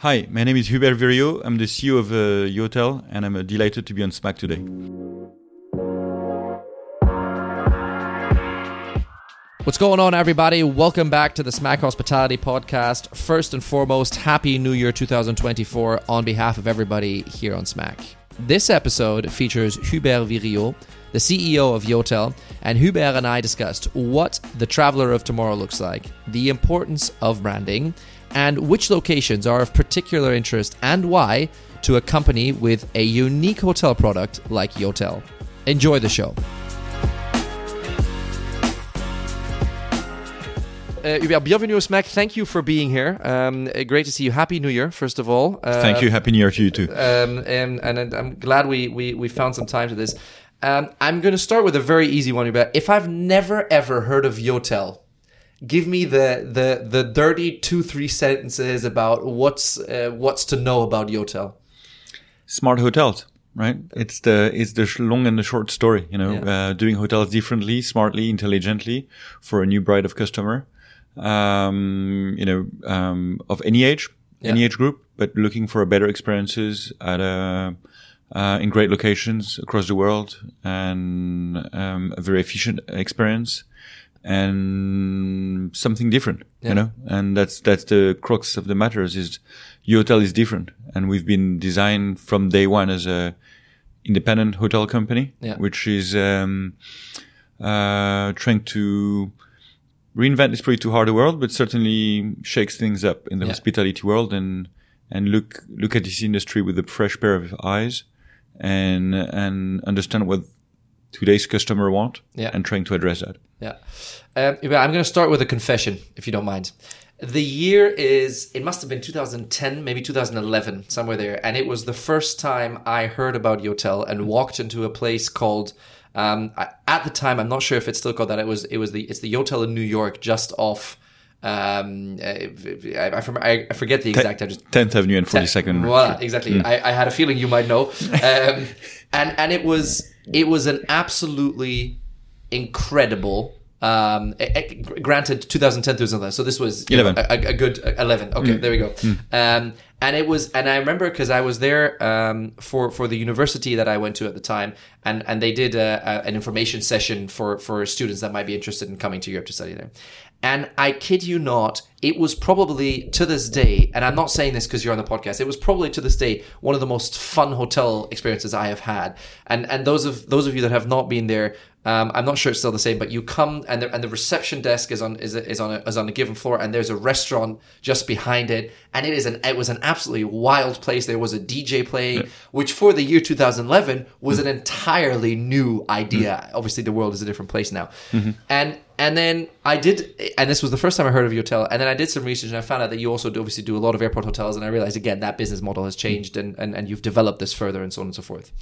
Hi, my name is Hubert Viriot. I'm the CEO of uh, Yotel, and I'm uh, delighted to be on SMAC today. What's going on, everybody? Welcome back to the SMAC Hospitality Podcast. First and foremost, Happy New Year 2024 on behalf of everybody here on SMAC. This episode features Hubert Viriot, the CEO of Yotel, and Hubert and I discussed what the traveler of tomorrow looks like, the importance of branding, and which locations are of particular interest and why to a company with a unique hotel product like Yotel. Enjoy the show. Uh, Hubert, bienvenue au SMAC. Thank you for being here. Um, great to see you. Happy New Year, first of all. Uh, Thank you. Happy New Year to you too. Um, and, and I'm glad we, we, we found some time to this. Um, I'm going to start with a very easy one, Hubert. If I've never ever heard of Yotel, give me the, the, the dirty two, three sentences about what's, uh, what's to know about Yotel. Smart hotels, right? It's the it's the long and the short story. You know, Yeah. uh, doing hotels differently, smartly, intelligently for a new bride of customer. Um, you know, um, of any age, any age group, but looking for a better experiences at a uh, in great locations across the world and um, a very efficient experience and something different, Yeah. you know, and that's, that's the crux of the matters is Yotel is different. And we've been designed from day one as a independent hotel company, Yeah. which is, um, uh, trying to reinvent is probably too hard a word, but certainly shakes things up in the Yeah. hospitality world and, and look, look at this industry with a fresh pair of eyes and, and understand what today's customer want Yeah. and trying to address that. Yeah. Um, I'm going to start with a confession, if you don't mind. The year is, it must have been 2010, maybe 2011, somewhere there. And it was the first time I heard about Yotel and walked into a place called, um, I- at the time, I'm not sure if it's still called that. It was, it was the, it's the Yotel in New York, just off, um, I, I, I I- forget the exact address. 10th Avenue and 42nd. Voila, exactly. I, I had a feeling you might know, um, and and it was it was an absolutely incredible. Um, eh, eh, granted, 2010 2011, so this was you know, 11. a, a good 11. Okay, there we go. Um, and it was, and I remember because I was there um, for for the university that I went to at the time, and and they did a, a, an information session for for students that might be interested in coming to Europe to study there. And I kid you not, it was probably to this day, and I'm not saying this because you're on the podcast. It was probably to this day one of the most fun hotel experiences I have had. And and those of those of you that have not been there, um, I'm not sure it's still the same, but you come and the, and the reception desk is on is, is on a, is on a given floor, and there's a restaurant just behind it, and it is an it was an absolutely wild place. There was a DJ playing, which for the year 2011 was an entirely new idea. Obviously, the world is a different place now, and and then I did, and this was the first time I heard of Yotel. And then I did some research and I found out that you also do obviously do a lot of airport hotels. And I realized again that business model has changed and, and, and you've developed this further and so on and so forth.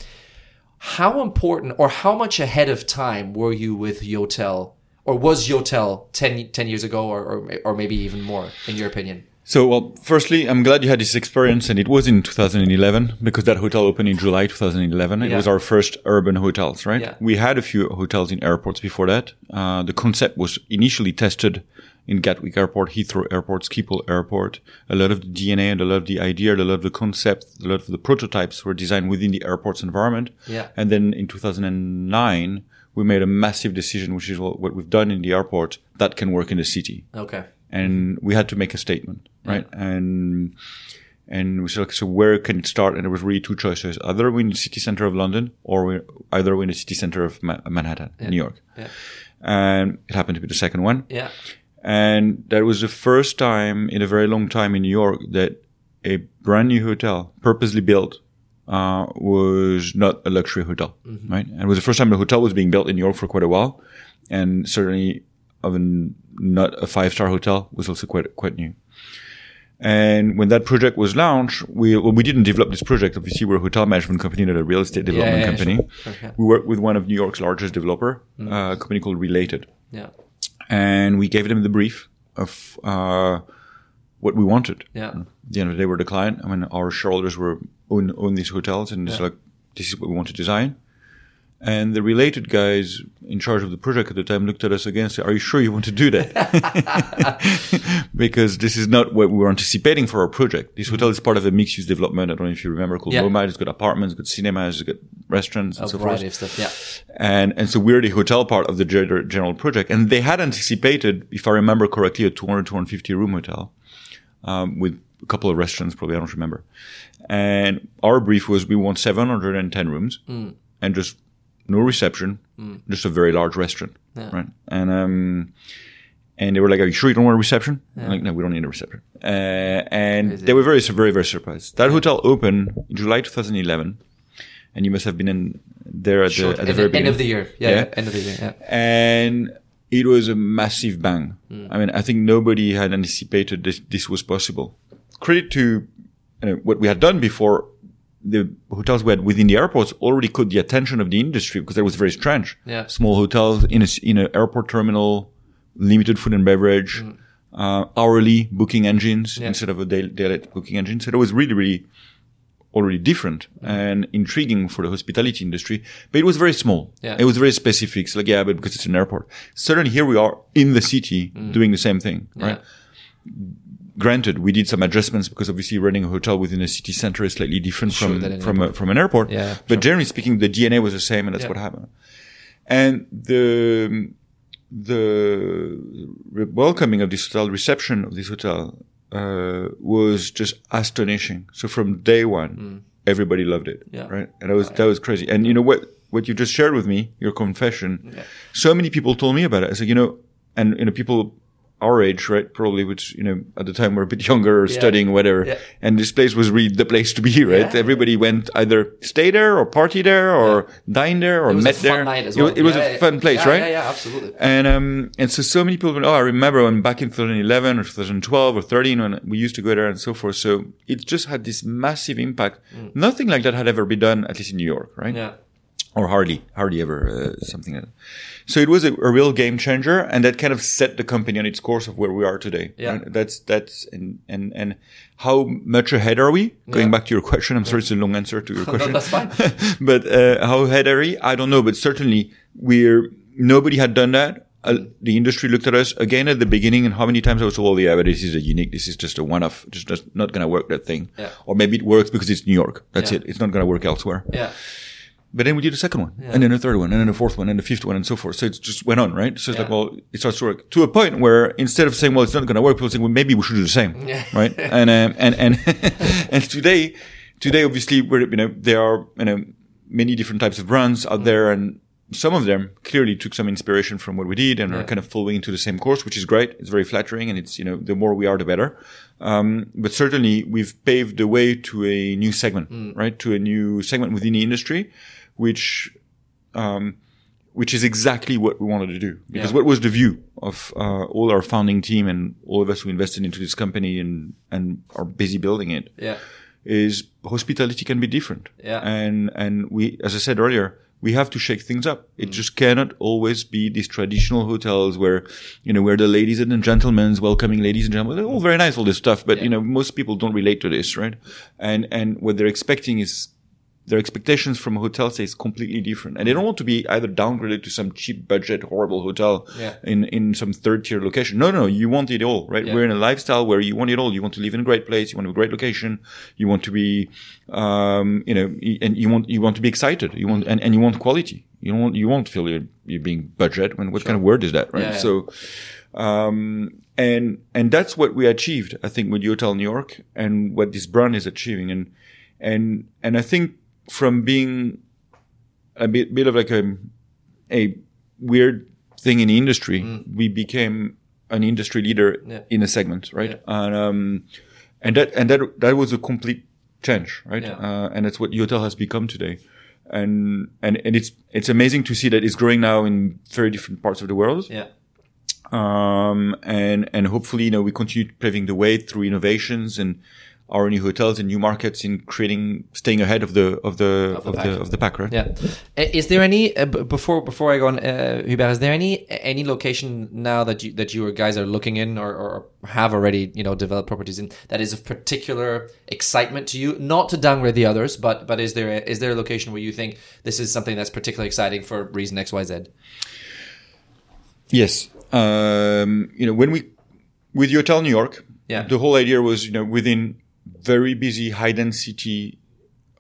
How important or how much ahead of time were you with Yotel or was Yotel 10, 10 years ago or, or, or maybe even more in your opinion? So, well, firstly, I'm glad you had this experience, and it was in 2011 because that hotel opened in July 2011. It Yeah. was our first urban hotels, right? Yeah. We had a few hotels in airports before that. Uh, the concept was initially tested in Gatwick Airport, Heathrow Airport, Schiphol Airport. A lot of the DNA and a lot of the idea, a lot of the concept, a lot of the prototypes were designed within the airport's environment. Yeah. And then in 2009, we made a massive decision, which is what what we've done in the airport that can work in the city Okay. And we had to make a statement, right? And and we said, okay, so where can it start? And there was really two choices: either we're in the city center of London, or we either we're in the city center of Ma- Manhattan, New York. Yeah. And it happened to be the second one. Yeah. And that was the first time in a very long time in New York that a brand new hotel, purposely built, uh, was not a luxury hotel, right? And it was the first time a hotel was being built in New York for quite a while, and certainly of an, not a five star hotel was also quite quite new. And when that project was launched, we well, we didn't develop this project. Obviously, we're a hotel management company, not a real estate development yeah, company. sure. Okay. We work with one of New York's largest developer, uh, a company called Related Yeah. and we gave them the brief of uh, what we wanted. Yeah. At the end of the day, we're the client. I mean, our shareholders were own own these hotels, and it's like this is what we want to design. And the related guys in charge of the project at the time looked at us again and said, are you sure you want to do that? because this is not what we were anticipating for our project. This hotel is part of a mixed use development. I don't know if you remember called Yeah. It's got apartments, it's got cinemas, it's got restaurants and A so forth. variety of stuff. Yeah. And, and so we're the hotel part of the gen- project. And they had anticipated, if I remember correctly, a 200, 250 room hotel, um, with a couple of restaurants, probably, I don't remember. And our brief was we want 710 rooms and just no reception, just a very large restaurant. Right. And, um, and they were like, "Are you sure you don't want a reception?" I'm like, "No, we don't need a reception." Uh, and they were very, very, very surprised. That hotel opened in July 2011, and you must have been in there at Sure. the at the End- very end beginning of the year. Yeah, Yeah. yeah. End of the year. Yeah. and it was a massive bang. Hmm. I mean, I think nobody had anticipated this, this was possible. Credit to you know, what we had done before. The hotels we had within the airports already caught the attention of the industry because that was very strange. Yeah. Small hotels in a, in an airport terminal, limited food and beverage, uh, hourly booking engines. Yeah. instead of a daily, daily booking engine. So it was really, really already different and intriguing for the hospitality industry, but it was very small. Yeah. It was very specific. It's like, yeah, but because it's an airport. Suddenly here we are in the city Mm. doing the same thing, right? Granted, we did some adjustments because obviously running a hotel within a city center is slightly different Sure, from, from, a, from an airport. Yeah, but generally speaking, the DNA was the same and that's Yeah. what happened. And the, the welcoming of this hotel, reception of this hotel, uh, was just astonishing. So from day one, everybody loved it. Mm. Yeah. Right. And that was, that was crazy. And you know what, what you just shared with me, your confession, so many people told me about it. I said, you know, and, you know, people our age, right? Probably, which, you know, at the time we're a bit younger or Yeah. studying, whatever. Yeah. And this place was really the place to be, right? Yeah. Everybody went either stay there or party there or dine there or It was met a fun there. night as It was- well. It was, a fun place, right? Yeah, yeah, absolutely. And um, and so so many people went, oh, I remember when back in 2011 or 2012 or 13 when we used to go there and so forth. So it just had this massive impact. Nothing like that had ever been done, at least in New York, right? Mm. Yeah. Or hardly, hardly ever uh, something like that. So it was a, a real game changer, and that kind of set the company on its course of where we are today. Yeah. That's that's and and and how much ahead are we? Going Yeah. back to your question, I'm sorry, it's a long answer to your question. that's fine. but uh, how ahead are we? I don't know, but certainly we're nobody had done that. Uh, the industry looked at us again at the beginning, and how many times I was told, "Oh, yeah, but this is a unique. This is just a one-off. Just, just not going to work that thing." Yeah. Or maybe it works because it's New York. That's Yeah. it. It's not going to work elsewhere. Yeah. But then we did a second one, and then a third one, and then a fourth one, and a fifth one, and so forth. So it just went on, right? So it's like, well, it starts to work to a point where instead of saying, well, it's not going to work, people think, well, maybe we should do the same, Yeah. right? and um, and and and today, today, obviously, we're you know there are you know many different types of brands out there, and some of them clearly took some inspiration from what we did and are kind of following into the same course, which is great. It's very flattering, and it's you know the more we are, the better. Um, but certainly, we've paved the way to a new segment, right? To a new segment within the industry, which um, which is exactly what we wanted to do. Because Yeah. what was the view of uh, all our founding team and all of us who invested into this company and and are busy building it Yeah. is hospitality can be different. Yeah. And and we, as I said earlier, we have to shake things up. Mm. It just cannot always be these traditional hotels where, you know, where the ladies and the gentlemen's welcoming ladies and gentlemen, they're all very nice, all this stuff, but you know, most people don't relate to this, right? And, and what they're expecting is their expectations from a hotel stay is completely different. And they don't want to be either downgraded to some cheap budget, horrible hotel Yeah. in, in some third tier location. No, no, you want it all, right? Yeah. We're in a lifestyle where you want it all. You want to live in a great place. You want a great location. You want to be, um, you know, and you want, you want to be excited. You want, and, and you want quality. You don't want, you won't feel you're, you're being budget. When, what kind of word is that, right? Yeah. So, um, and, and that's what we achieved, I think, with Yotel New York and what this brand is achieving. And, and, and I think from being a bit, bit of like a, a weird thing in the industry, we became an industry leader Yeah. in a segment, right? And, um, and that, and that, that was a complete change, right? Yeah. Uh, and that's what Yotel has become today. And, and, and it's, it's amazing to see that it's growing now in very different parts of the world. Yeah. Um, and, and hopefully, you know, we continue paving the way through innovations and our new hotels in new markets in creating, staying ahead of the of the of the, pack. of the pack, right? Yeah. Is there any uh, before before I go on, uh, Hubert? Is there any any location now that you that you guys are looking in or, or have already you know developed properties in that is of particular excitement to you? Not to downgrade the others, but but is there a, is there a location where you think this is something that's particularly exciting for reason X Y Z? Yes. Um, you know, when we, with the Yotel New York, Yeah. the whole idea was, you know, within very busy, high density,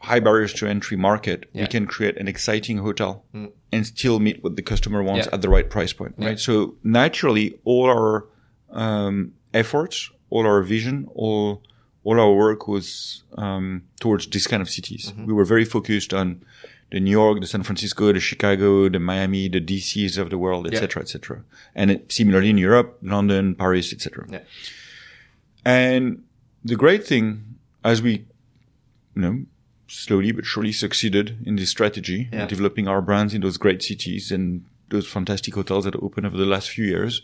high barriers to entry market, Yeah. we can create an exciting hotel and still meet what the customer wants Yeah. at the right price point, right? So naturally, all our, um, efforts, all our vision, all, all our work was, um, towards this kind of cities. We were very focused on the New York, the San Francisco, the Chicago, the Miami, the DCs of the world, Yeah. etc., etc. And it, similarly in Europe, London, Paris, etc. Yeah. And the great thing, as we, you know, slowly but surely succeeded in this strategy, Yeah. developing our brands in those great cities and those fantastic hotels that opened over the last few years,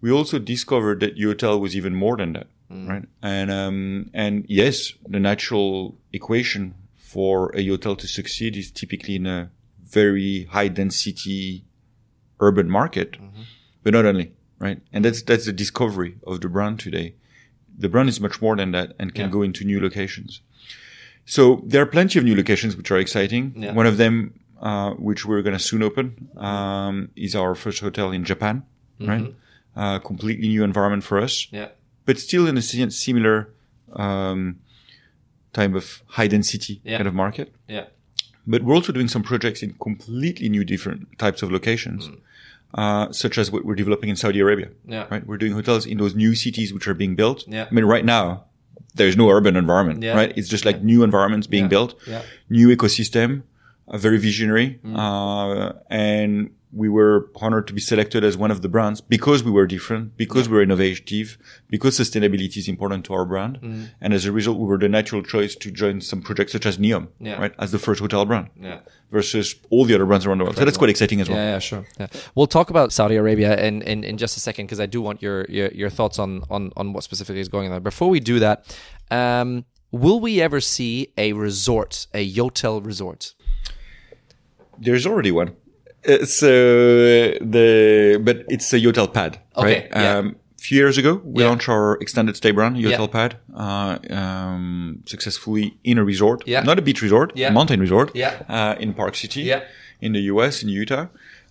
we also discovered that Yotel was even more than that, right? And um, and yes, the natural equation for a hotel to succeed is typically in a very high density urban market, but not only, right? And that's that's the discovery of the brand today. The brand is much more than that and can Yeah. go into new locations. So there are plenty of new locations which are exciting. Yeah. One of them, uh, which we're going to soon open, um, is our first hotel in Japan, right? Uh, completely new environment for us, Yeah. but still in a similar um, type of high density Yeah. kind of market. Yeah. But we're also doing some projects in completely new different types of locations, uh, such as what we're developing in Saudi Arabia. Yeah. Right. We're doing hotels in those new cities which are being built. Yeah. I mean, right now, there's no urban environment, Yeah. right? It's just like new environments being built, Yeah. new ecosystem, very visionary. Mm. Uh, and we were honored to be selected as one of the brands because we were different, because we were innovative, because sustainability is important to our brand. Mm. And as a result, we were the natural choice to join some projects such as Neom, Yeah. right? As the first hotel brand Yeah. versus all the other brands around the world. So that's quite exciting as well. Yeah, yeah, sure. Yeah. We'll talk about Saudi Arabia in, in, in just a second because I do want your, your, your thoughts on, on, on what specifically is going on. Before we do that, um, will we ever see a resort, a Yotel resort? There's already one. Uh, so the but it's a Yotel Pad, Okay, right? yeah. Um, a few years ago, we Yeah. launched our extended stay brand, Yotel Yeah. Pad, uh, um, successfully in a resort, Yeah. not a beach resort, Yeah. a mountain resort, Yeah. uh, in Park City, Yeah. in the US, in Utah,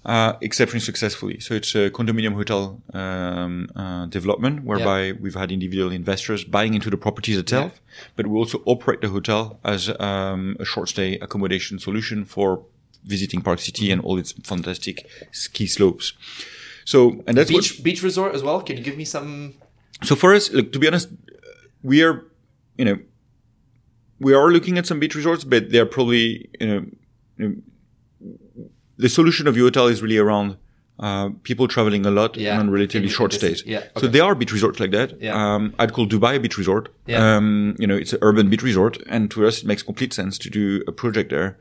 uh, exceptionally successfully. So it's a condominium hotel um, uh, development whereby we've had individual investors buying into the properties itself, but we also operate the hotel as um, a short stay accommodation solution for visiting Park City and all its fantastic ski slopes. So, and that's what, Beach beach resort as well? Can you give me some? so for us, look, to be honest, we are, you know, we are looking at some beach resorts, but they're probably, you know, you know, the solution of Yotel is really around uh, people traveling a lot Yeah. on relatively short stays. Yeah, So okay. there are beach resorts like that. Yeah. Um, I'd call Dubai a beach resort. Yeah. Um, you know, it's an urban beach resort, and to us, it makes complete sense to do a project there.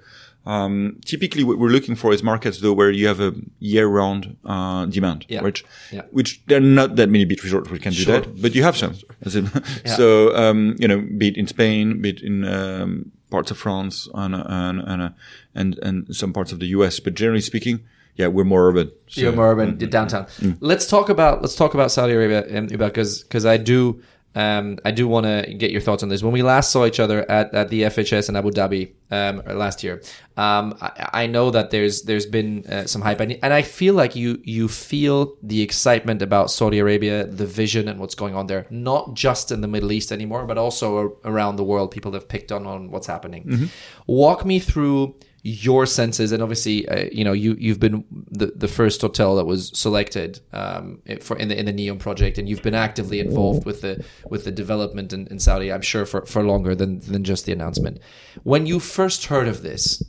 Um, typically, what we're looking for is markets though where you have a year-round uh, demand, Yeah. which Yeah. which there are not that many beach resorts which can do Sure. that, but you have some. In- So, um, you know, be it in Spain, be it in um, parts of France, and and and, uh, and and some parts of the US. But generally speaking, yeah, we're more urban. So, You're more urban, downtown. Let's talk about let's talk about Saudi Arabia um, because because I do um, I do want to get your thoughts on this. When we last saw each other at, at the FHS in Abu Dhabi um, last year, um, I, I know that there's there's been uh, some hype, and, and I feel like you you feel the excitement about Saudi Arabia, the vision, and what's going on there. Not just in the Middle East anymore, but also around the world. People have picked on on what's happening. Walk me through your senses and obviously uh, you know you you've been the, the first hotel that was selected um, for in the in the Neom project and you've been actively involved with the with the development in, in Saudi I'm sure for, for longer than than just the announcement when you first heard of this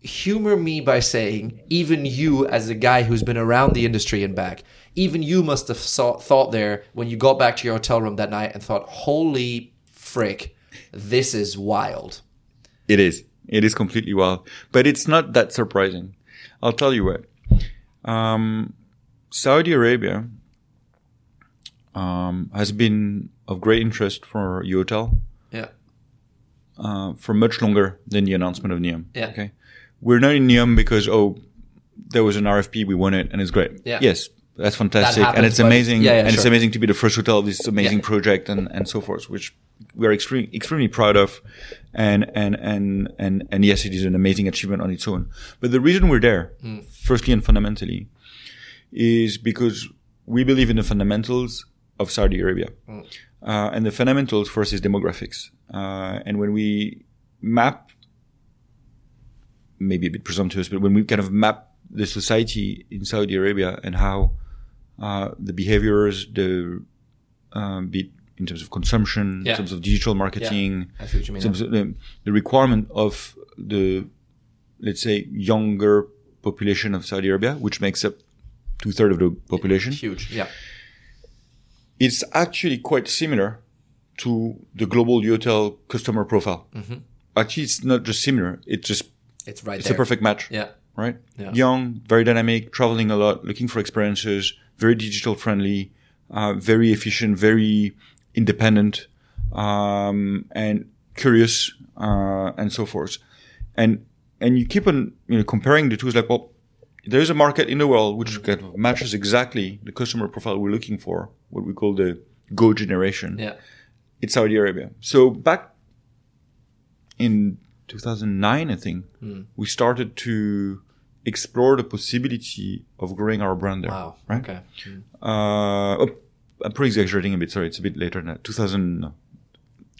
humor me by saying even you as a guy who's been around the industry and back even you must have saw, thought there when you got back to your hotel room that night and thought holy frick this is wild It is. It is completely wild, but it's not that surprising. I'll tell you what. Um, Saudi Arabia um, has been of great interest for Yotel Yeah. uh, for much longer than the announcement of Neom. Yeah. Okay. We're not in Neom because oh, there was an RFP, we won it, and it's great. Yeah. Yes, that's fantastic, happens, and it's amazing, Yeah, yeah, and it's amazing to be the first hotel of this amazing Yeah. project, and and so forth, which we are extremely extremely proud of, and and and and and yes, it is an amazing achievement on its own. But the reason we're there, Hmm. firstly and fundamentally, is because we believe in the fundamentals of Saudi Arabia. Hmm. Uh, and the fundamentals for us is demographics. Uh, and when we map, maybe a bit presumptuous, but when we kind of map the society in Saudi Arabia and how uh, the behaviors, the um, be in terms of consumption, Yeah. in terms of digital marketing, I see what you mean. in terms of the, the requirement of the, let's say, younger population of Saudi Arabia, which makes up two thirds of the population Huge. Yeah. it's actually quite similar to the global Yotel customer profile. Actually, it's not just similar; it's just It's right it's there. a perfect match, Yeah. right? Yeah. Young, very dynamic, traveling a lot, looking for experiences, very digital friendly, uh, very efficient, very independent, um, and curious, uh, and so forth. And and you keep on you know comparing the two. It's like, well, there is a market in the world which kind of matches exactly the customer profile we're looking for, what we call the Go generation. Yeah. It's Saudi Arabia. So back in 2009, I think, Hmm. we started to explore the possibility of growing our brand there. Wow. Right? Okay. Mm. Uh, I'm probably exaggerating a bit. Sorry, it's a bit later that. 2000. No.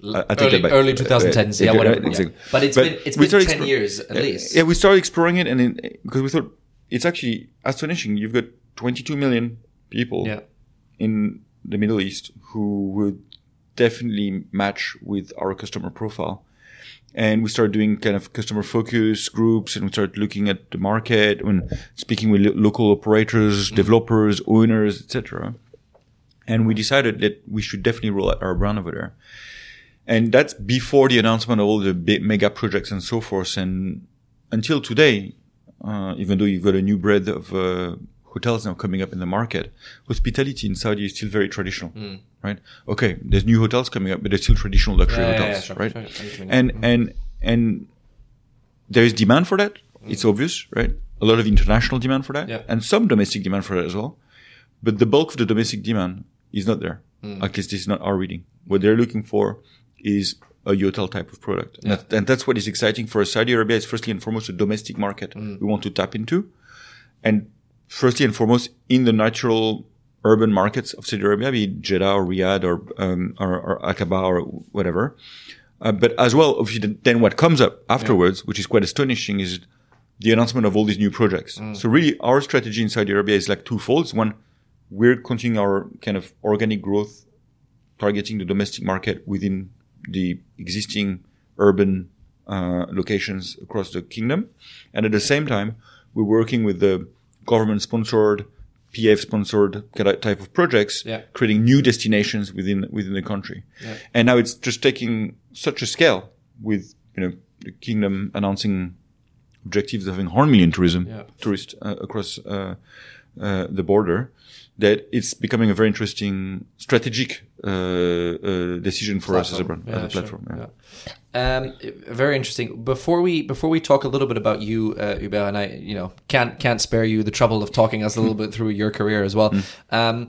I- I early, early 2010s. Uh, yeah, whatever. exactly. Yeah. But it's But been it's been 10 explo- years at Uh, least. Yeah, we started exploring it, and it, because we thought it's actually astonishing. You've got 22 million people Yeah. in the Middle East who would definitely match with our customer profile. And we started doing kind of customer focus groups and we started looking at the market and speaking with lo- local operators, developers, owners, etc. And we decided that we should definitely roll out our brand over there. And that's before the announcement of all the big mega projects and so forth. And until today, uh, even though you've got a new breed of uh, hotels now coming up in the market, hospitality in Saudi is still very traditional, right? Okay, there's new hotels coming up, but they're still traditional luxury Yeah, yeah, hotels, yeah, sure, right? sure, I know what. And and and there is demand for that. It's obvious, right? A lot of international demand for that, Yeah. and some domestic demand for that as well. But the bulk of the domestic demand is not there. At least this is not our reading. What they're looking for is a hotel type of product. And, that, and that's what is exciting for. Saudi Arabia It's firstly and foremost a domestic market we want to tap into. And firstly and foremost in the natural urban markets of Saudi Arabia, be it Jeddah or Riyadh or, um, or, or Aqaba or whatever. Uh, but as well, obviously, then- what comes up afterwards, which is quite astonishing, is the announcement of all these new projects. So really, our strategy in Saudi Arabia is like twofold. It's One, we're continuing our kind of organic growth, targeting the domestic market within the existing urban uh, locations across the kingdom, and at the same time, we're working with the government-sponsored, PF-sponsored type of projects, Yeah. creating new destinations within within the country. Yeah. And now it's just taking such a scale with you know the kingdom announcing objectives of having 100 million tourism Yeah. tourists uh, across uh, uh, the border that it's becoming a very interesting strategic uh, uh, decision for us as a brand, Yeah, as a sure. platform. Yeah. Yeah. Um, very interesting. Before we before we talk a little bit about you, uh, and I, you know, can't can't spare you the trouble of talking us a little bit through your career as well. Um,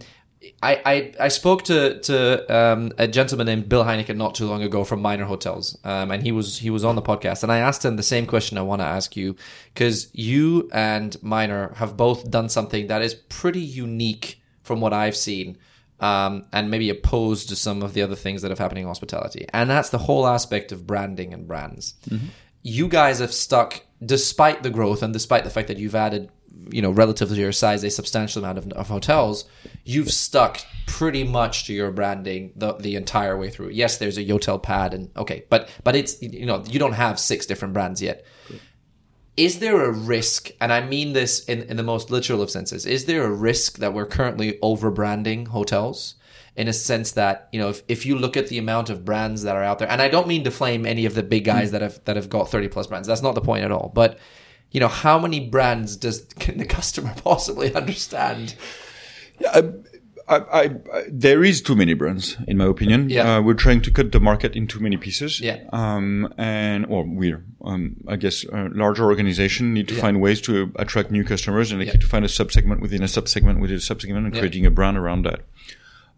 I, I I spoke to to um, a gentleman named Bill Heinecke not too long ago from Minor Hotels, um, and he was he was on the podcast, and I asked him the same question I want to ask you because you and Minor have both done something that is pretty unique from what I've seen um, and maybe opposed to some of the other things that have happening in hospitality. And that's the whole aspect of branding and brands. You guys have stuck, despite the growth and despite the fact that you've added, you know, relative to your size, a substantial amount of, of hotels, you've stuck pretty much to your branding the, the entire way through. Yes, there's a Yotel pad and okay, but but it's you know you don't have six different brands yet is there a risk, and I mean this in, in the most literal of senses, is there a risk that we're currently over branding hotels? In a sense that, you know, if, if you look at the amount of brands that are out there, and I don't mean to flame any of the big guys mm. that have that have got 30 plus brands. That's not the point at all. But, you know, how many brands does can the customer possibly understand? Yeah, I, I, I, there is too many brands, in my opinion. Yeah. Uh, we're trying to cut the market in too many pieces. Yeah. Um, and, or we're, um, I guess, a larger organization need to Yeah. find ways to attract new customers and they Yeah. need to find a subsegment within a subsegment within a subsegment and Yeah. creating a brand around that.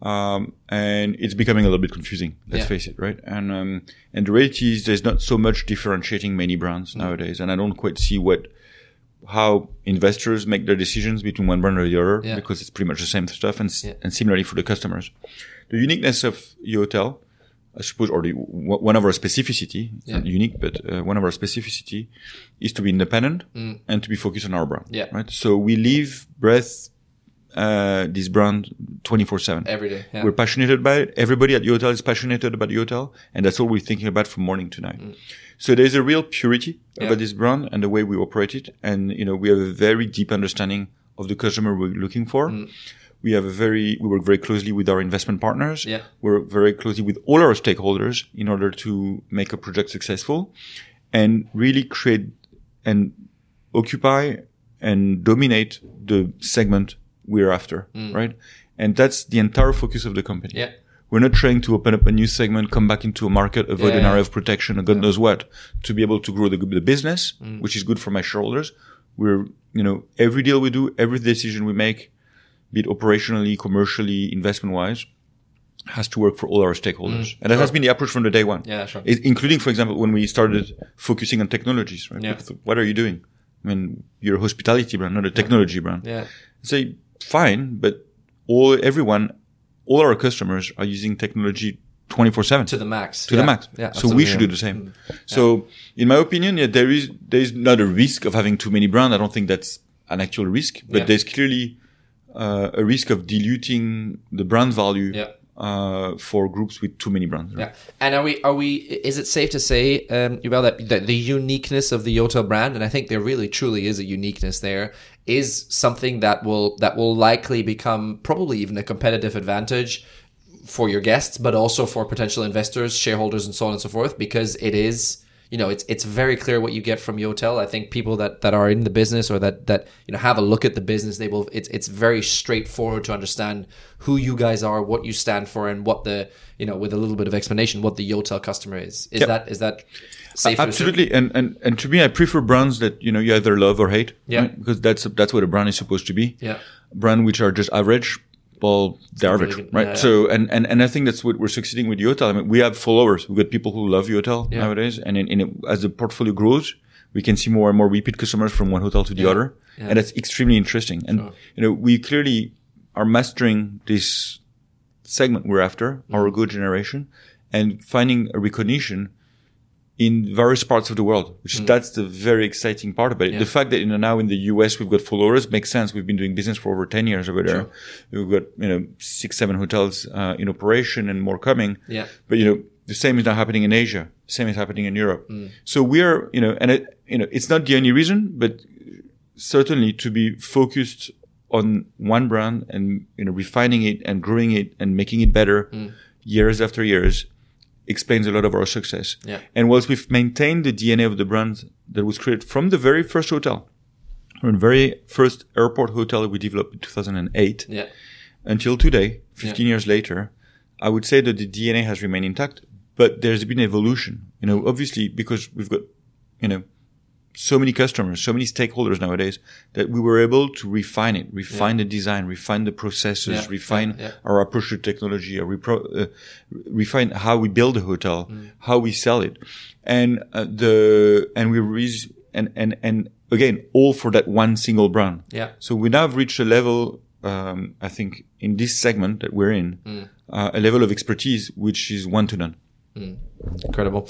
Um, and it's becoming a little bit confusing. Let's Yeah. face it, right? And, um, and the reality is there's not so much differentiating many Mm. brands nowadays. And I don't quite see what, how investors make their decisions between one brand or the other Yeah. because it's pretty much the same stuff and, Yeah. and similarly for the customers. The uniqueness of Yotel, I suppose, or the, w- one of our specificity, Yeah. unique, but uh, one of our specificity is to be independent and to be focused on our brand. Mm. Yeah. Right. So we live, breath, uh, this brand 24 seven. Every day. Yeah. We're passionate about it. Everybody at the hotel is passionate about the hotel, and that's all we're thinking about from morning to night. So there's a real purity Yeah. about this brand and the way we operate it, and you know we have a very deep understanding of the customer we're looking for. We have a very we work very closely with our investment partners. Yeah. We work very closely with all our stakeholders in order to make a project successful, and really create and occupy and dominate the segment we're after, right? And that's the entire focus of the company. Mm. Yeah. We're not trying to open up a new segment, come back into a market, avoid Yeah, an yeah. area of protection, or God knows what, to be able to grow the, the business, Mm. which is good for my shareholders. We're, you know, every deal we do, every decision we make, be it operationally, commercially, investment wise, has to work for all our stakeholders. and that has been the approach from the day one. Mm. Yeah, sure. It- including, for example, when we started focusing on technologies, right? Yeah. Thought, What are you doing? I mean, you're a hospitality brand, not a technology brand yeah. say fine, but all everyone, all our customers are using technology 24 seven To the max. to Yeah. the max. Yeah. so we should do the same. So in my opinion, yeah, there is, there is not a risk of having too many brands. I don't think that's an actual risk, but Yeah. there's clearly uh, a risk of diluting the brand value Yeah. uh, for groups with too many brands. Yeah. And are we are we is it safe to say um Yubel, that, that the uniqueness of the Yotel brand and I think there really truly is a uniqueness there is something that will that will likely become probably even a competitive advantage for your guests but also for potential investors, shareholders and so on and so forth because it is you know, it's it's very clear what you get from Yotel. I think people that, that are in the business or that, that you know have a look at the business, they will. It's it's very straightforward to understand who you guys are, what you stand for, and what the you know with a little bit of explanation what the Yotel customer is. Is Yep. that is that safe? Absolutely, and, and and to me, I prefer brands that you know you either love or hate. Yeah. right? because that's that's what a brand is supposed to be. Yeah. brand which are just average. Well, they're really average, right? Yeah. So, and, and and I think that's what we're succeeding with Yotel. I mean, we have followers. We've got people who love Yotel Yeah. nowadays, and in, in it, as the portfolio grows, we can see more and more repeat customers from one hotel to the other, and that's extremely interesting. And you know, we clearly are mastering this segment we're after, Mm. our good generation, and finding a recognition in various parts of the world, which is that's the very exciting part about it. Mm. Yeah. The fact that you know now in the US we've got followers makes sense. We've been doing business for over ten years over there. We've got you know six, seven hotels uh, in operation and more coming. Yeah. But you know the same is now happening in Asia. Same is happening in Europe. Mm. So we are you know and it you know it's not the only reason, but certainly to be focused on one brand and you know refining it and growing it and making it better Mm. years after years explains a lot of our success. Yeah. And whilst we've maintained the DNA of the brand that was created from the very first hotel, from the very first airport hotel we developed in 2008 Yeah. until today, 15 years later, I would say that the DNA has remained intact, but there's been evolution. You know, obviously because we've got, you know, so many customers, so many stakeholders nowadays that we were able to refine it, refine the design, refine the processes, Yeah, refine yeah, yeah. our approach to technology, repro- uh, refine how we build a hotel, Mm. how we sell it, and uh, the and we re- and and and again all for that one single brand. Yeah. So we now have reached a level, um, I think, in this segment that we're in, Mm. uh, a level of expertise which is one to none. Incredible.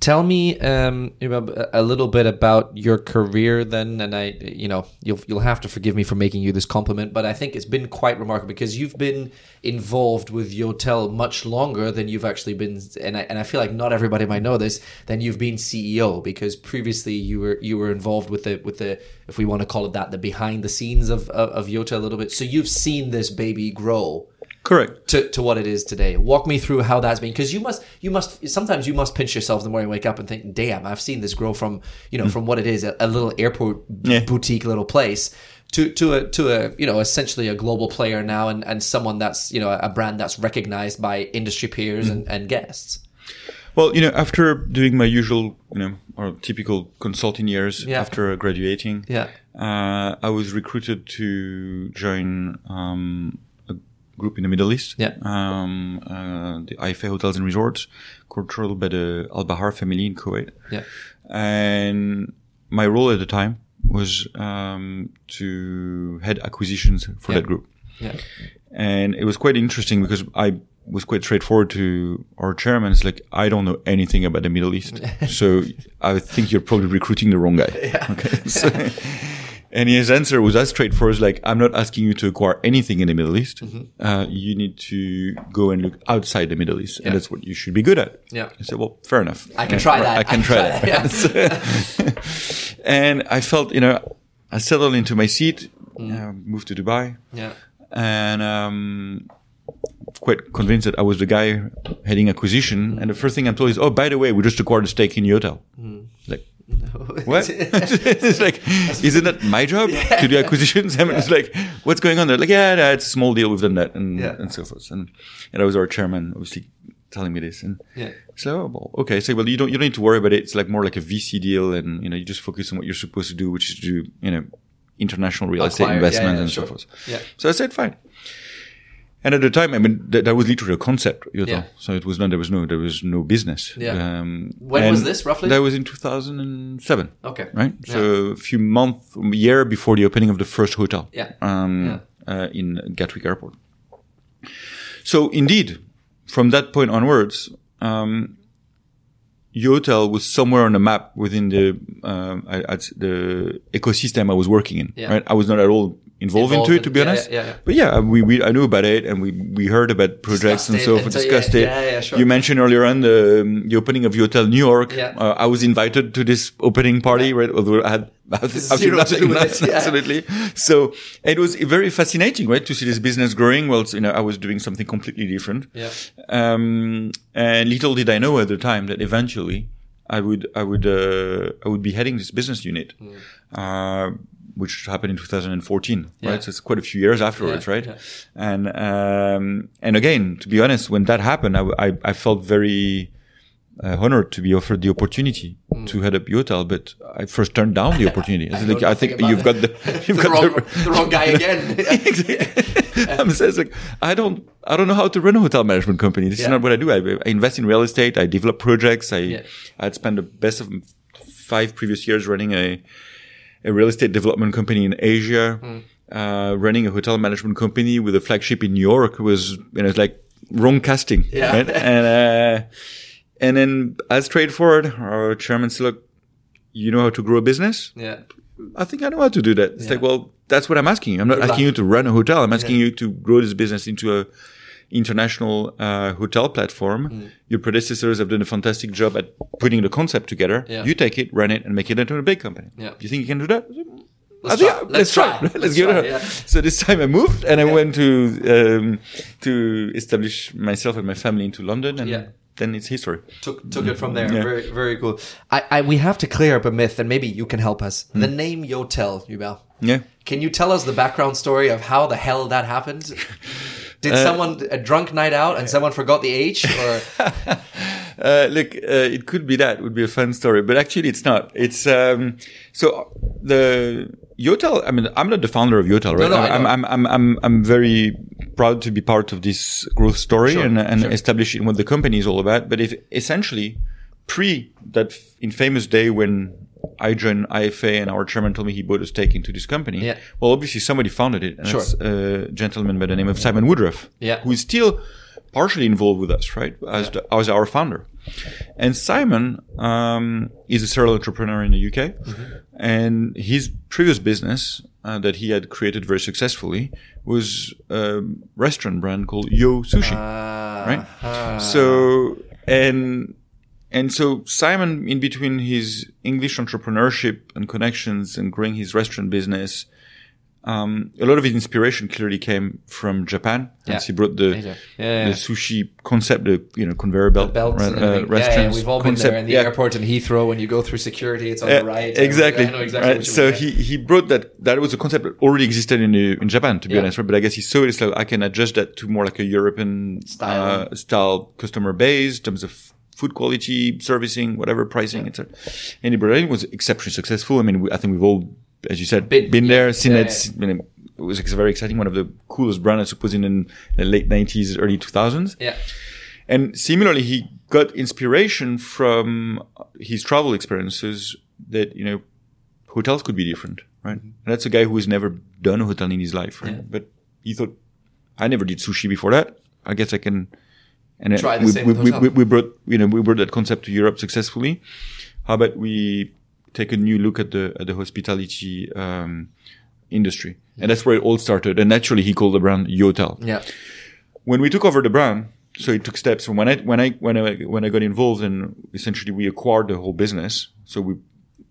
Tell me um, a little bit about your career then, and I, you know, you'll you'll have to forgive me for making you this compliment, but I think it's been quite remarkable because you've been involved with Yotel much longer than you've actually been, and I and I feel like not everybody might know this. Than you've been CEO because previously you were you were involved with the with the if we want to call it that the behind the scenes of of, of Yotel a little bit. So you've seen this baby grow Correct. to, to what it is today. Walk me through how that's been because you must you must sometimes you must pinch yourself the morning you wake up and think, damn, I've seen this grow from you know from what it is a, a little airport Yeah. boutique little place to to a to a you know essentially a global player now and and someone that's you know a brand that's recognized by industry peers and, and guests. Well, you know, after doing my usual, you know, or typical consulting years Yeah. after graduating, Yeah. uh, I was recruited to join um, group in the Middle East. Yeah. Um, uh, the IFA Hotels and Resorts, controlled by the Al Bahar family in Kuwait. Yeah. And my role at the time was um, to head acquisitions for Yeah. that group. Yeah. And it was quite interesting because I was quite straightforward to our chairman. It's like, I don't know anything about the Middle East. so I think you're probably recruiting the wrong guy. Okay. So, and his answer was as straightforward as like, I'm not asking you to acquire anything in the Middle East. Uh, you need to go and look outside the Middle East. Yeah. And that's what you should be good at. Yeah. I said, well, fair enough. I can try that. I can try that. Yeah. and I felt, you know, I settled into my seat, uh, moved to Dubai yeah. and um, quite convinced that I was the guy heading acquisition. And the first thing I'm told is, "Oh, by the way, we just acquired a stake in Yotel." Like, what? it's like, isn't that my job to do acquisitions? I mean, it's like, what's going on there? Like, yeah, no, it's a small deal. We've done that, and Yeah. and so forth. And and that was our chairman, obviously, telling me this. And Yeah. so, oh, well, okay, so well, you don't you don't need to worry about it. It's like more like a VC deal, and you know, you just focus on what you're supposed to do, which is to do, you know, international real estate Acquire, yeah, investment yeah, and sure. so forth. Yeah. So I said, fine. And at the time, I mean, that, that was literally a concept. You know? Yeah. So it was not, there was no, there was no business. Yeah. Um, When was this, roughly? That was in 2007. Okay. Right. So a few months, a year before the opening of the first hotel. Yeah. Um, Uh, in Gatwick Airport. So indeed, from that point onwards, um, Yotel was somewhere on the map within the um, I, the ecosystem I was working in. Yeah. Right, I was not at all involved, Involved into it, to be yeah, honest. yeah, yeah. But yeah, we, we I knew about it, and we we heard about projects Discussed and so forth. Discussed it. yeah, yeah, sure. You mentioned earlier on the, um, the opening of Yotel New York. Yeah. Uh, I was invited to this opening party, right? Although I had absolutely Zero to do nothing, yeah. absolutely. So it was very fascinating, right, to see this business growing. Well, you know, I was doing something completely different. Yeah. Um, and little did I know at the time that eventually I would, I would, uh, I would be heading this business unit, uh, which happened in 2014, Yeah. right? So it's quite a few years afterwards, Yeah, right? yeah. And, um, and again, to be honest, when that happened, I, I, I felt very, uh, honored to be offered the opportunity to head up Yotel, but I first turned down the opportunity. I, Mm. know like, I think you've got the, you've the, got wrong, the, the wrong guy again. I'm saying like I don't I don't know how to run a hotel management company. This is not what I do. I, I invest in real estate. I develop projects. I Yeah. I'd spent the best of five previous years running a a real estate development company in Asia. Mm. Uh, running a hotel management company with a flagship in New York was you know it's like wrong casting. Yeah. Right? And uh, and then as straightforward, our chairman said, "Look, you know how to grow a business." yeah. I think I know how to do that. It's Yeah. like, well, that's what I'm asking you. I'm not Good asking luck. you to run a hotel. I'm asking you to grow this business into a international uh, hotel platform. Mm. Your predecessors have done a fantastic job at putting the concept together. Yeah. You take it, run it, and make it into a big company. Yeah. Do you think you can do that? Let's think- try. Let's, Let's try. try. Let's, give it a yeah. So this time I moved and I went to um, to establish myself and my family into London, and Yeah. then it's history. Took took it from there. Yeah. Very very cool. I, I we have to clear up a myth, and maybe you can help us. Hmm. The name Yotel, Yubel. Yeah. Can you tell us the background story of how the hell that happened? Did Uh, someone a drunk night out and someone forgot the H? Or Uh, look, uh, it could be that would be a fun story, but actually it's not. It's um, so the Yotel. I mean, I'm not the founder of Yotel, right? no, I I'm. I'm, I'm, I'm, I'm very proud to be part of this growth story Sure, and, and sure. establishing what the company is all about. But if essentially pre that infamous day when I joined IFA and our chairman told me he bought a stake into this company. Yeah. Well, obviously somebody founded it, and Sure. it's a gentleman by the name of Simon Woodroffe. Yeah. Who is still partially involved with us, right? As, the, as our founder. And Simon um, is a serial entrepreneur in the UK, and his previous business uh, that he had created very successfully was a restaurant brand called Yo Sushi, right? Ah. So and and so Simon, in between his English entrepreneurship and connections and growing his restaurant business, um, a lot of his inspiration clearly came from Japan. Yeah. He brought the, Yeah, yeah. the sushi concept, the you know conveyor belt belts ra- uh, everything. yeah, yeah, restaurants we've all concept. been there in the airport in Heathrow when you go through security. It's on Uh, the right. exactly. Exactly. right. So he he brought that. That was a concept that already existed in the, in Japan, to be honest. Right? But I guess he saw it. It's like I can adjust that to more like a European Style. uh, style customer base in terms of food quality, servicing, whatever pricing, etc. And he brought it in, it was exceptionally successful. I mean, we, I think we've all, as you said, Been- been, there, seen yeah, it. yeah. it was very exciting. One of the coolest brands, I suppose, in, in the late nineties, early two thousands. yeah, And similarly, he got inspiration from his travel experiences that, you know, hotels could be different, right? Mm-hmm. And that's a guy who has never done a hotel in his life, right? Yeah. But he thought, I never did sushi before that. I guess I can. And then Try the we, same we, with we, hotel. we, we brought, you know, we brought that concept to Europe successfully. How about we take a new look at the, at the hospitality, um, industry? And that's where it all started. And naturally, he called the brand Yotel yeah, when we took over the brand, so it took steps. When I when I when I when I got involved, and essentially we acquired the whole business. So we,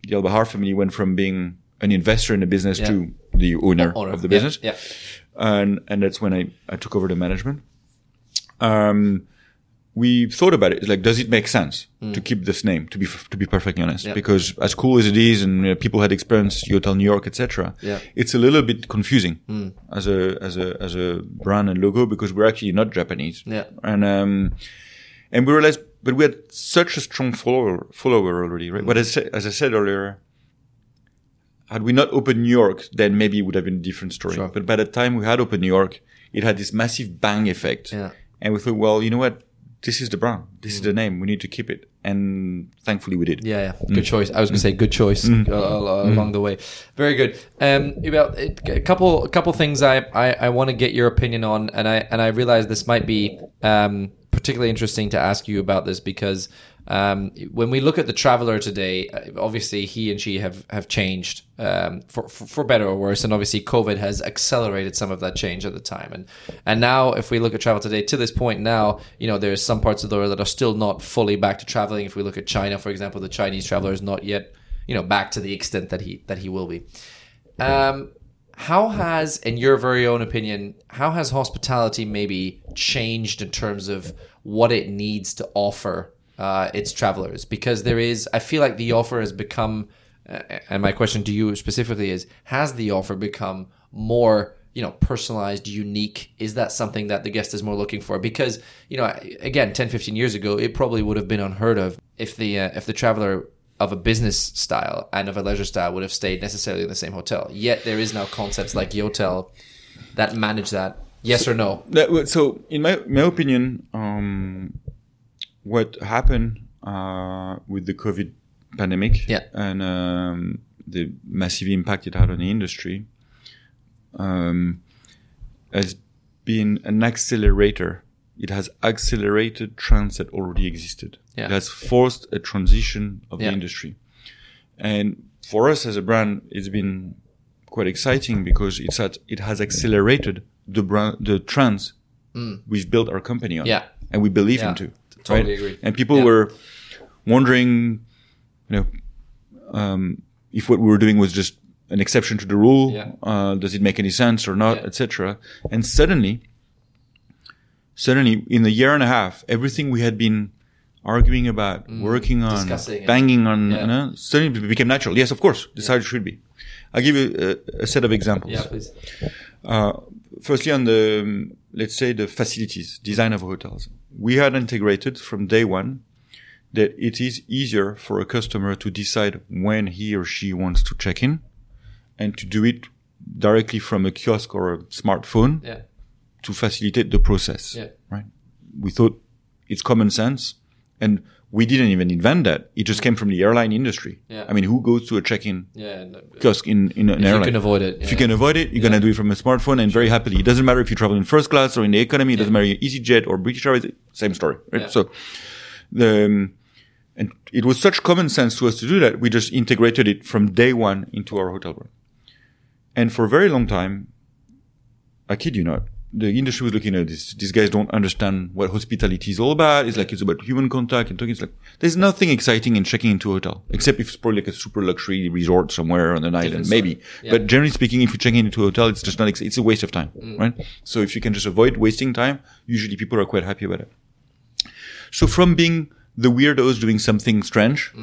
the Al Bahar family went from being an investor in the business Yeah. to the owner, Owner. of the Yeah, business, Yeah, and and that's when I I took over the management. Um, we thought about it. It's like, does it make sense to keep this name? To be to be perfectly honest, Mm. Yeah. because as cool as it is, and uh, people had experienced Yotel New York, etc. Yeah. it's a little bit confusing Mm. as a as a as a brand and logo because we're actually not Japanese. Yeah. and um, and we realized, but we had such a strong follower follower already, right? But as, I as I said earlier, had we not opened New York, then maybe it would have been a different story. Sure. But by the time we had opened New York, it had this massive bang effect. Yeah. And we thought, well, you know what? This is the brand. This is the name. We need to keep it. And thankfully we did. Yeah, yeah. Mm. Good choice. I was going to say good choice uh, uh, along the way. Very good. Um, about a couple, a couple things I, I, I want to get your opinion on, and I and I realize this might be um, particularly interesting to ask you about this because um, when we look at the traveler today, uh, obviously he and she have have changed um, for, for for better or worse, and obviously COVID has accelerated some of that change at the time. And and now, if we look at travel today, to this point now, you know, there's some parts of the world that are still not fully back to traveling. If we look at China, for example, the Chinese traveler is not yet, you know, back to the extent that he that he will be. Um, how has, in your very own opinion, how has hospitality maybe changed in terms of what it needs to offer uh, its travelers? Because there is, I feel like the offer has become, uh, and my question to you specifically is, has the offer become more, you know, personalized, unique? Is that something that the guest is more looking for? Because, you know, again, 10, 15 years ago, it probably would have been unheard of if the uh, if the traveler of a business style and of a leisure style would have stayed necessarily in the same hotel. Yet there is now concepts like Yotel that manage that. Yes or no? That, so, in my my opinion, um, what happened uh, with the COVID pandemic Yeah. and um, the massive impact it had on the industry um, has been an accelerator. It has accelerated trends that already existed. Yeah. It has forced a transition of Yeah. the industry. And for us as a brand, it's been quite exciting because it's at, it has accelerated the brand, the trends we've built our company on. Mm. Yeah. And we believe Yeah. into. Totally right? agree. And people Yeah. were wondering, you know, um, if what we were doing was just an exception to the rule, Yeah. uh, does it make any sense or not, Yeah. etc. And suddenly, suddenly, in a year and a half, everything we had been arguing about, working on, Mm. Discussing it. banging on, Yeah. you know, suddenly became natural. Yes, of course, this is how it should be. I'll give you a, a set of examples. Yeah, please. Uh, firstly, on the let's say the facilities design of hotels, we had integrated from day one that it is easier for a customer to decide when he or she wants to check in, and to do it directly from a kiosk or a smartphone Yeah. to facilitate the process. Yeah. Right. We thought it's common sense, and we didn't even invent that. It just came from the airline industry. Yeah. I mean, who goes to a check-in Yeah. kiosk in, in an airline, you can avoid it. If you can avoid it, you're gonna do it from a smartphone and very happily. It doesn't matter if you travel in first class or in the economy. It doesn't matter EasyJet or British Airways. Same story, right? Yeah. So the um, and it was such common sense to us to do that. We just integrated it from day one into our hotel room. And for a very long time, I kid you not, the industry was looking at this. These guys don't understand what hospitality is all about. It's like it's about human contact and talking. It's like there's nothing exciting in checking into a hotel, except if it's probably like a super luxury resort somewhere on an island, maybe. Yeah. But generally speaking, if you're checking into a hotel, it's just not. It's a waste of time, right? So if you can just avoid wasting time, usually people are quite happy about it. So from being the weirdos doing something strange,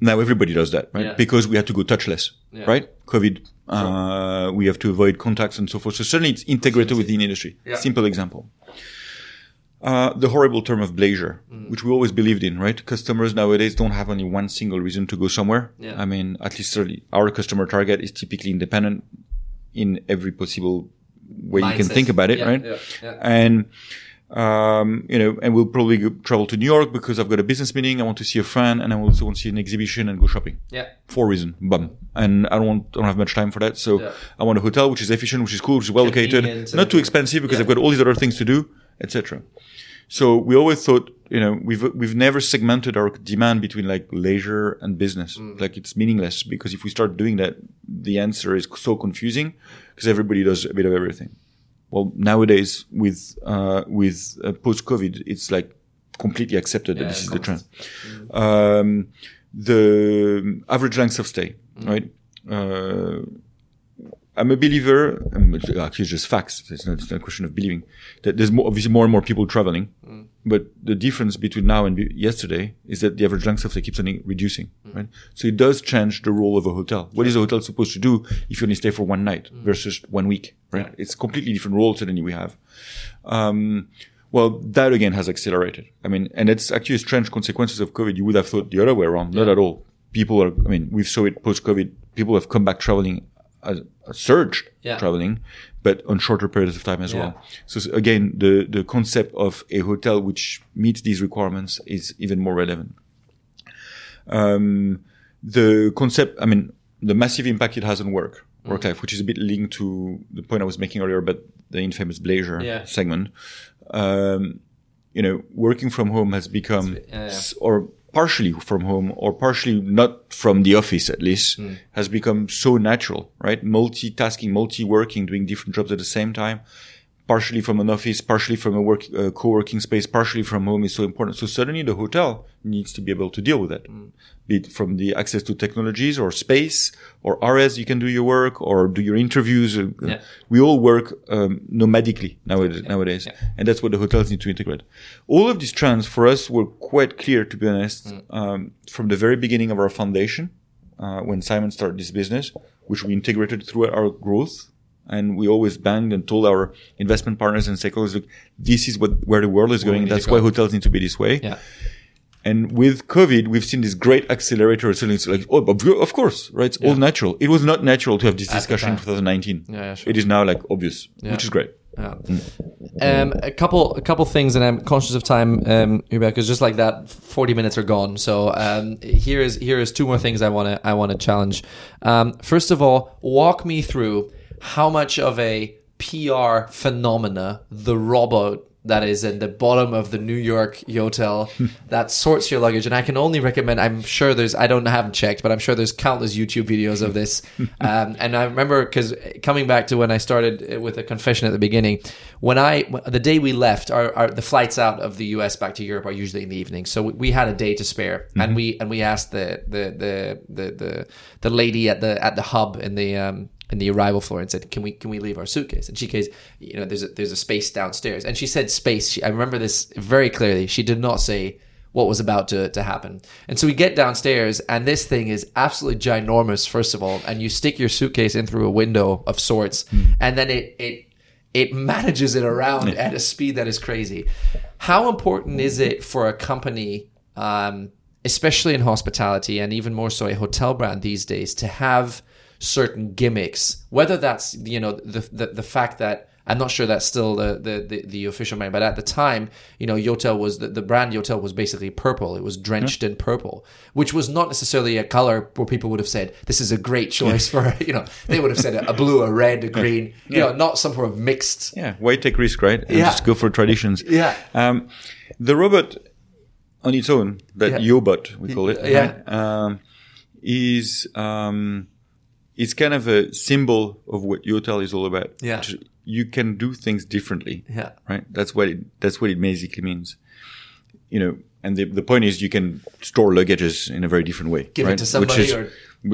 now everybody does that, right? Yeah. Because we had to go touchless, Yeah. right? COVID, uh, we have to avoid contacts and so forth. So suddenly it's integrated within the industry. Yeah. Simple example. Uh, the horrible term of bleisure, Mm. which we always believed in, right? Customers nowadays don't have only one single reason to go somewhere. I mean, at least certainly our customer target is typically independent in every possible way you can think about it, right? And, um, you know, and we'll probably go, travel to New York because I've got a business meeting. I want to see a friend and I also want to see an exhibition and go shopping Yeah. for a reason. Bum. And I don't want, I don't have much time for that. So Yeah. I want a hotel which is efficient, which is cool, which is well located, not too expensive because Yeah. I've got all these other things to do, etc. So we always thought, you know, we've we've never segmented our demand between like leisure and business. Mm. Like it's meaningless because if we start doing that, the answer is so confusing because everybody does a bit of everything. Well, nowadays with uh, with uh, post COVID, it's like completely accepted that this is the trend. common Um, the average length of stay, Mm. right? Uh, I'm a believer. it's actually, just facts. It's not, it's not a question of believing. That there's more, obviously more and more people traveling, Mm. but the difference between now and yesterday is that the average length of stay keeps on reducing. Mm. Right. So it does change the role of a hotel. What is a hotel supposed to do if you only stay for one night Mm. versus one week? Right. It's completely different role suddenly we have. Um, well, that again has accelerated. I mean, and it's actually strange consequences of COVID. You would have thought the other way around. Not at all. People are, I mean, we've saw it post COVID. People have come back traveling, as a surge Yeah. traveling, but on shorter periods of time as Yeah. well. So again, the, the concept of a hotel which meets these requirements is even more relevant. Um, the concept, I mean, the massive impact it has on work, Mm. work life, which is a bit linked to the point I was making earlier about the infamous bleisure Yeah. segment. Um, you know, working from home has become, yeah. or partially from home, or partially not from the office at least, Hmm. has become so natural, right? Multitasking, multi-working, doing different jobs at the same time, partially from an office, partially from a work, uh, co-working space, partially from home is so important. So suddenly the hotel needs to be able to deal with that. Be it from the access to technologies or space or RS, you can do your work or do your interviews. Uh, Yeah. We all work um, nomadically nowadays, nowadays. Yeah. and that's what the hotels need to integrate. All of these trends for us were quite clear, to be honest, Mm. um, from the very beginning of our foundation, uh, when Simon started this business, which we integrated throughout our growth. And we always banged and told our investment partners and stakeholders, look, this is what, where the world is going. That's go." why hotels need to be this way. Yeah. And with COVID, we've seen this great accelerator. Suddenly it's like, oh, of course, right? It's all natural. It was not natural to have this discussion in 2019. Yeah, yeah, sure. It is now like obvious, Yeah. which is great. Yeah. Um, a couple, a couple things, and I'm conscious of time, um, because just like that, forty minutes are gone. So um, here is here is two more things I want to I want to challenge. Um, first of all, walk me through how much of a PR phenomena the robot that is in the bottom of the New York hotel that sorts your luggage. And I can only recommend. I'm sure there's. I don't I haven't checked, but I'm sure there's countless YouTube videos of this. um, and I remember because coming back to when I started with a confession at the beginning, when I the day we left, our, our the flights out of the U.S. back to Europe are usually in the evening, so we, we had a day to spare, and we and we asked the the the the the, the lady at the at the hub in the um, in the arrival floor and said, "Can we can we leave our suitcase?" And she goes, "You know, there's a, there's a space downstairs." And she said, "Space." She, I remember this very clearly. She did not say what was about to, to happen. And so we get downstairs, and this thing is absolutely ginormous. First of all, and you stick your suitcase in through a window of sorts, and then it it it manages it around at a speed that is crazy. How important is it for a company? Um, especially in hospitality and even more so a hotel brand these days to have certain gimmicks whether that's you know the the, the fact that I'm not sure that's still the, the, the, the official name, but at the time, you know, Yotel was the, the brand Yotel was basically purple. It was drenched in purple, which was not necessarily a color where people would have said this is a great choice for you know they would have said a, a blue, a red, a green, you know, not some sort of mixed. Yeah, why take risk, right? And Yeah. just go for traditions. Yeah. Um, the robot on its own, that Yeah. Yobot we call it, Yeah. right, um, is um, is kind of a symbol of what Yotel is all about. Yeah. You can do things differently. Yeah. Right. That's what it, that's what it basically means. You know, and the, the point is you can store luggages in a very different way. Give it right? to somebody Which is, or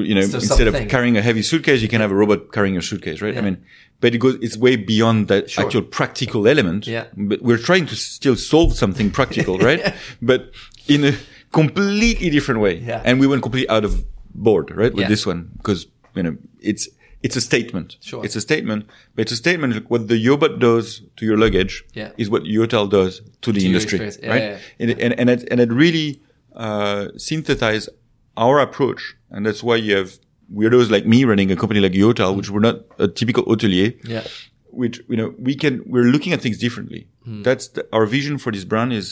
you know, instead something. of carrying a heavy suitcase, you can have a robot carrying your suitcase, right? Yeah. I mean, but it goes, it's way beyond that Sure. actual practical element. Yeah. But we're trying to still solve something practical, right? But in a completely different way. Yeah. And we went completely out of board, right? With Yeah. this one. Because, you know, it's, it's a statement. Sure. It's a statement, but it's a statement. like What the Yobot does to your luggage Yeah. is what Yotel does to the your industry, experience. Yeah, right? yeah, And, and, and it, and it really, uh, synthesize our approach. And that's why you have weirdos like me running a company like Yotel, which we're not a typical hotelier Yeah. which you know we can we're looking at things differently that's the, our vision for this brand is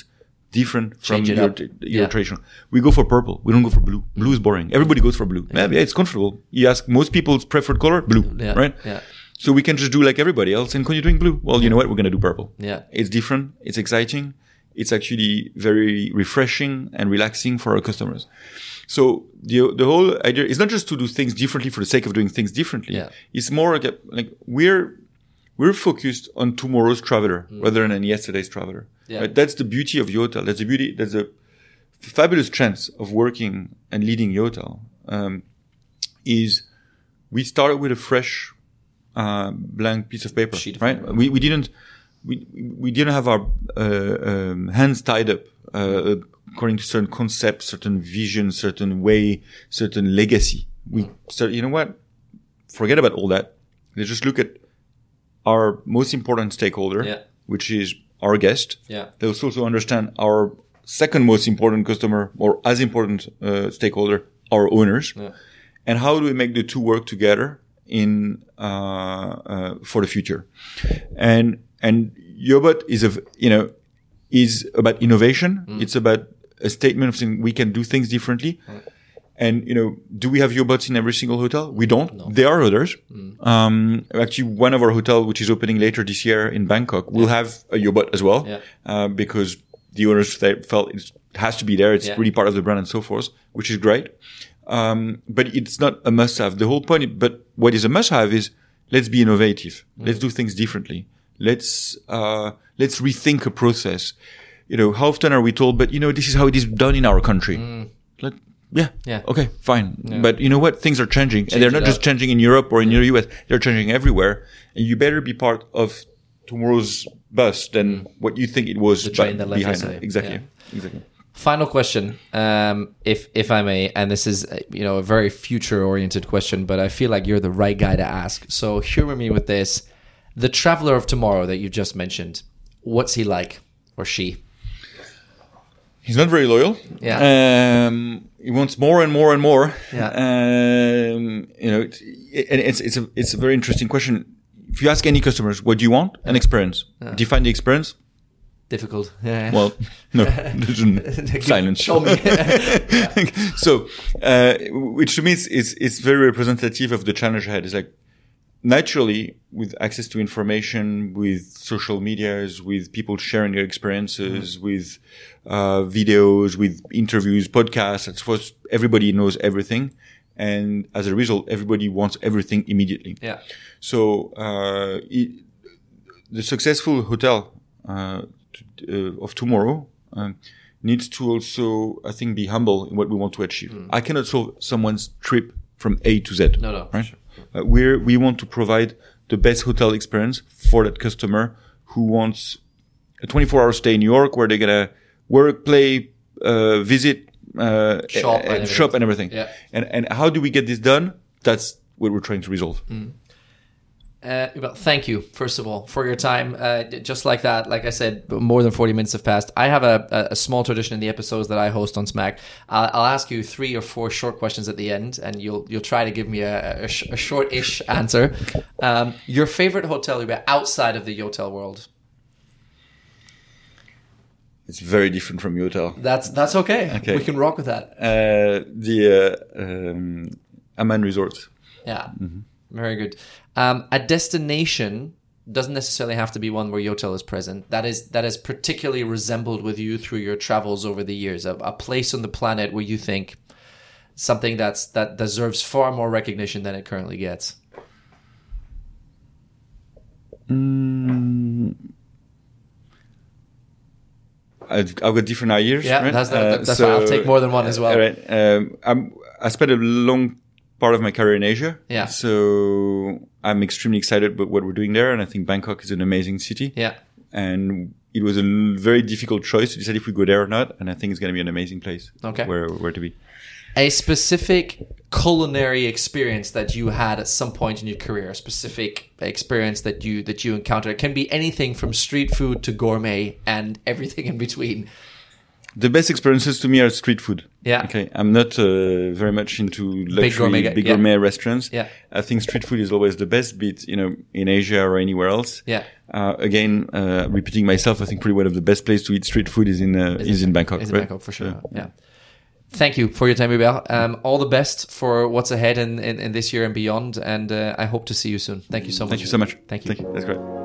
different from your, your Yeah. traditional we go for purple. We don't go for blue. Blue is boring. Everybody goes for blue. Yeah, yeah it's comfortable. You ask most people's preferred color blue Yeah. right? Yeah. so we can just do like everybody else and you're doing blue. Well you know what? We're going to do purple. Yeah. it's different. It's exciting. It's actually very refreshing and relaxing for our customers. So the the whole idea is not just to do things differently for the sake of doing things differently. Yeah. It's more like, like we're we're focused on tomorrow's traveler rather than yesterday's traveler. Mm. Yeah. Right? That's the beauty of Yotel. That's the beauty. That's a fabulous chance of working and leading Yotel. Um, is we started with a fresh uh, blank piece of paper, Sheet right? We we didn't we we didn't have our uh, um, hands tied up uh, according to certain concepts, certain vision, certain way, certain legacy. We start. You know what? Forget about all that. Let's just look at our most important stakeholder, Yeah. which is our guest. Yeah. Let's also understand our second most important customer or as important uh, stakeholder, our owners. Yeah. And how do we make the two work together in uh, uh, for the future? And and Yobot is a you know is about innovation. It's about a statement of saying we can do things differently. And you know, do we have Yobots in every single hotel? We don't. There are others. Um, actually, one of our hotel, which is opening later this year in Bangkok, will have a Yobot as well, Yeah. uh, because the owners felt it has to be there. It's Yeah. really part of the brand and so forth, which is great. Um, but it's not a must-have. The whole point, but what is a must-have is let's be innovative. Let's do things differently. Let's uh, let's rethink a process. You know, how often are we told, but you know, this is how it is done in our country. Let, yeah, Yeah. okay, fine. But you know what? Things are changing, and they're not just changing in Europe or in the US. They're changing everywhere, and you better be part of tomorrow's bus than what you think it was The train that left behind yesterday. Exactly, Yeah. exactly. Final question, um, if if I may, and this is you know a very future oriented question, but I feel like you're the right guy to ask. So humor me with this: the traveler of tomorrow that you just mentioned, what's he like or she? He's not very loyal. Yeah. Um, he wants more and more and more. Yeah. Um, you know, it's, and it's it's a it's a very interesting question. If you ask any customers, what do you want? An experience. Define the experience. Difficult. Yeah. Well, no, silence. Show me. so, uh, which to me is, is, is very representative of the challenge ahead. Is like naturally with access to information, with social medias, with people sharing their experiences, with uh, videos, with interviews, podcasts, and so forth. Everybody knows everything, and as a result, everybody wants everything immediately. yeah. So uh, it, the successful hotel uh, t- uh, of tomorrow um, needs to also, I think, be humble in what we want to achieve. I cannot solve someone's trip from A to Z. No, no. Right? Uh, we're, we want to provide the best hotel experience for that customer who wants a 24-hour stay in New York where they're gonna work, play, uh, visit, uh, Shop and and, everything. shop and everything. Yeah. And and how do we get this done? That's what we're trying to resolve. Uh, well, thank you, first of all, for your time. Uh, just like that, like I said, more than 40 minutes have passed. I have a, a, small tradition in the episodes that I host on Smack. I'll, I'll ask you three or four short questions at the end, and you'll you'll try to give me a, a, sh- a short-ish answer. Um, your favorite hotel you outside of the Yotel world? It's very different from Yotel. That's that's okay. Okay. We can rock with that. Uh, the uh, um, Aman Resort. Yeah, very good. Um, a destination doesn't necessarily have to be one where Yotel is present. That is that is particularly resembled with you through your travels over the years. A, a place on the planet where you think something that's that deserves far more recognition than it currently gets. Mm, I've, I've got different ideas. Yeah, right? that's, that, Uh, that's so- I'll take more than one as well. All right. Um, I'm, I spent a long part of my career in Asia. Yeah. So I'm extremely excited about what we're doing there, and I think Bangkok is an amazing city. Yeah. And it was a very difficult choice to decide if we go there or not, and I think it's going to be an amazing place. Okay. Where where to be. A specific culinary experience that you had at some point in your career, a specific experience that you that you encountered. It can be anything from street food to gourmet and everything in between. The best experiences to me are street food. Yeah. Okay. I'm not uh, very much into luxury gourmet guy, big yeah. restaurants. Yeah. I think street food is always the best bit, you know, in Asia or anywhere else. Yeah. Uh, again, uh, repeating myself, I think probably one of the best places to eat street food is in uh, is, in Bangkok. Is in right? Bangkok for sure. Yeah. Thank you for your time, Hubert. Um, all the best for what's ahead in, in, in this year and beyond. And uh, I hope to see you soon. Thank you so much. Thank you so much. Thank you. Thank you. That's great.